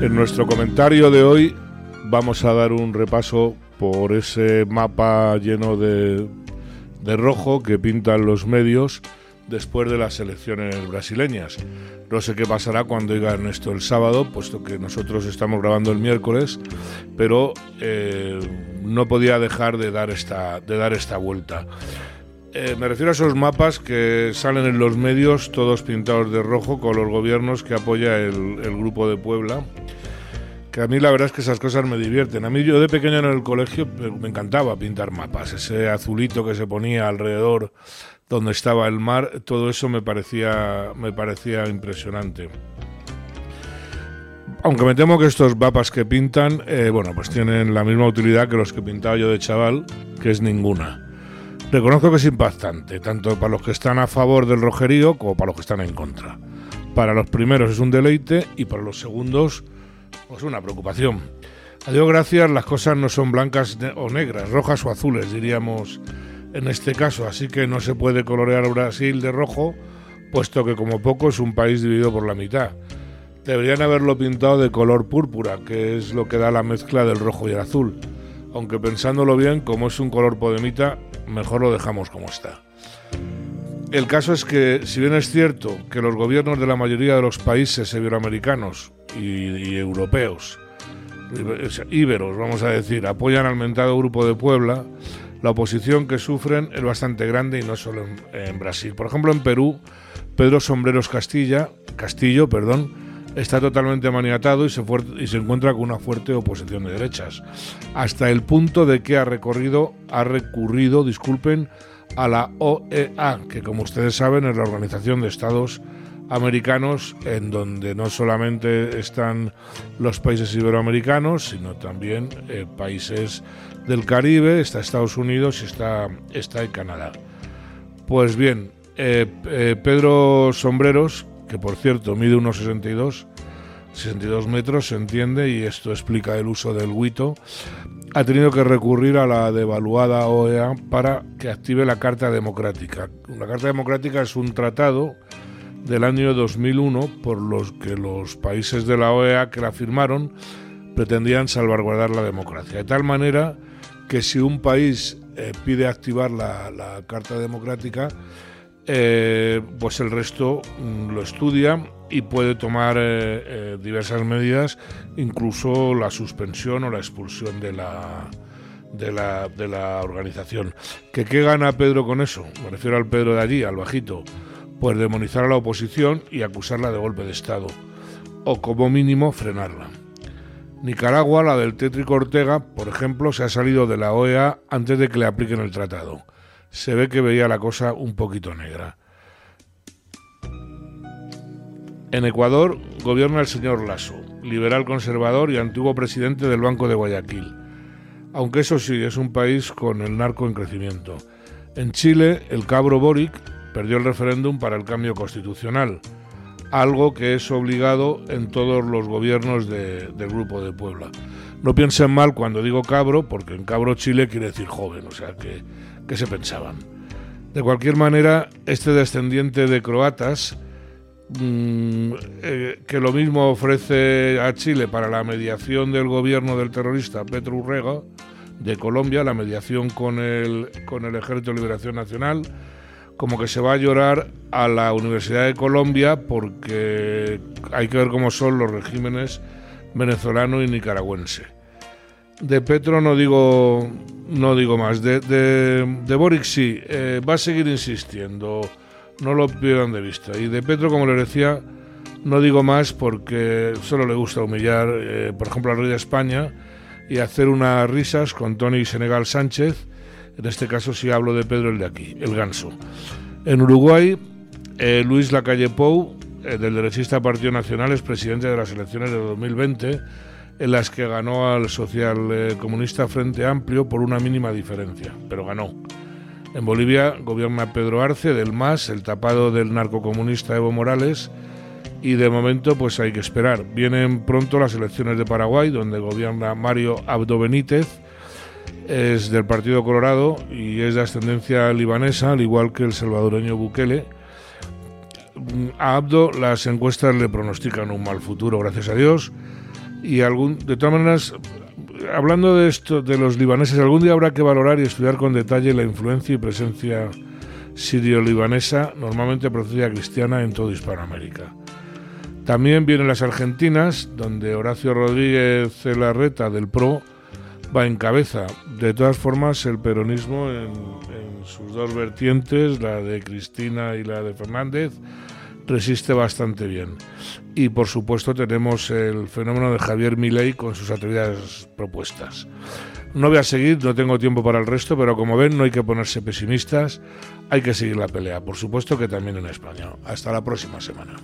En nuestro comentario de hoy vamos a dar un repaso por ese mapa lleno de, de rojo que pintan los medios después de las elecciones brasileñas. No sé qué pasará cuando digan esto el sábado, puesto que nosotros estamos grabando el miércoles, pero eh, no podía dejar de dar esta, de dar esta vuelta. Eh, me refiero a esos mapas que salen en los medios, todos pintados de rojo, con los gobiernos que apoya el, grupo de Puebla. Que a mí la verdad es que esas cosas me divierten. A mí yo de pequeño en el colegio me encantaba pintar mapas. Ese azulito que se ponía alrededor donde estaba el mar, todo eso me parecía, me parecía impresionante. Aunque me temo que estos mapas que pintan, eh, bueno, pues tienen la misma utilidad que los que pintaba yo de chaval, que es ninguna. Reconozco que es impactante, tanto para los que están a favor del rojerío como para los que están en contra. Para los primeros es un deleite y para los segundos, pues una preocupación. A Dios gracias, las cosas no son blancas o negras, rojas o azules, diríamos en este caso, así que no se puede colorear Brasil de rojo, puesto que como poco es un país dividido por la mitad. Deberían haberlo pintado de color púrpura, que es lo que da la mezcla del rojo y el azul. Aunque pensándolo bien, como es un color podemita, mejor lo dejamos como está. El caso es que, si bien es cierto que los gobiernos de la mayoría de los países iberoamericanos y, europeos, íberos, vamos a decir, apoyan al mentado Grupo de Puebla, la oposición que sufren es bastante grande y no solo en, Brasil. Por ejemplo, en Perú, Pedro Sombreros Castilla, Castillo, perdón, está totalmente maniatado y se, y se encuentra con una fuerte oposición de derechas, hasta el punto de que ha recorrido, ha recurrido, disculpen, a la OEA, que como ustedes saben es la Organización de Estados Americanos, en donde no solamente están los países iberoamericanos, sino también eh, países del Caribe, está Estados Unidos y está, está Canadá. Pues bien, eh, eh, Pedro Sombreros, que por cierto mide unos 62, 62 metros, se entiende, y esto explica el uso del huito, ha tenido que recurrir a la devaluada OEA para que active la Carta Democrática. La Carta Democrática es un tratado del año 2001 por los que los países de la OEA que la firmaron pretendían salvaguardar la democracia. De tal manera que si un país eh, pide activar la, Carta Democrática, eh, pues el resto mm, lo estudia y puede tomar eh, diversas medidas, incluso la suspensión o la expulsión de la, de la, de la organización. ¿Que ¿Qué gana Pedro con eso? Me refiero al Pedro de allí, al bajito. Pues demonizar a la oposición y acusarla de golpe de Estado, o como mínimo frenarla. Nicaragua, la del tétrico Ortega, por ejemplo, se ha salido de la OEA antes de que le apliquen el tratado. Se ve que veía la cosa un poquito negra. En Ecuador gobierna el señor Lasso, liberal conservador y antiguo presidente del Banco de Guayaquil. Aunque eso sí, es un país con el narco en crecimiento. En Chile, el cabro Boric perdió el referéndum para el cambio constitucional algo que es obligado en todos los gobiernos del Grupo de Puebla. No piensen mal cuando digo cabro, porque en cabro Chile quiere decir joven, o sea, que, se pensaban. De cualquier manera, este descendiente de croatas, mm, eh, que lo mismo ofrece a Chile para la mediación del gobierno del terrorista Petro Urrega, de Colombia, la mediación con el, con el Ejército de Liberación Nacional, como que se va a llorar a la Universidad de Colombia porque hay que ver cómo son los regímenes venezolano y nicaragüense. De Petro no digo, no digo más. De, de, Boric sí, eh, va a seguir insistiendo, no lo pierdan de vista. Y de Petro, como le decía, no digo más porque solo le gusta humillar, eh, por ejemplo, al rey de España y hacer unas risas con Tony Senegal Sánchez en este caso sí hablo de Pedro el de aquí, el ganso. En Uruguay, eh, Luis Lacalle Pou, eh, del derechista Partido Nacional, es presidente de las elecciones de 2020, en las que ganó al social eh, Frente Amplio por una mínima diferencia, pero ganó. En Bolivia gobierna Pedro Arce del MAS, el tapado del narcocomunista Evo Morales, y de momento pues hay que esperar. Vienen pronto las elecciones de Paraguay, donde gobierna Mario Abdo Benítez, es del Partido Colorado y es de ascendencia libanesa, al igual que el salvadoreño Bukele. A Abdo las encuestas le pronostican un mal futuro, gracias a Dios. Y algún, de todas maneras, hablando de esto, de los libaneses, algún día habrá que valorar y estudiar con detalle la influencia y presencia sirio-libanesa, normalmente procedida cristiana en toda Hispanoamérica. También vienen las argentinas, donde Horacio Rodríguez Larreta del PRO va en cabeza. De todas formas, el peronismo en, sus dos vertientes, la de Cristina y la de Fernández, resiste bastante bien. Y por supuesto tenemos el fenómeno de Javier Milei con sus atrevidas propuestas. No voy a seguir, no tengo tiempo para el resto, pero como ven no hay que ponerse pesimistas, hay que seguir la pelea, por supuesto que también en España. Hasta la próxima semana.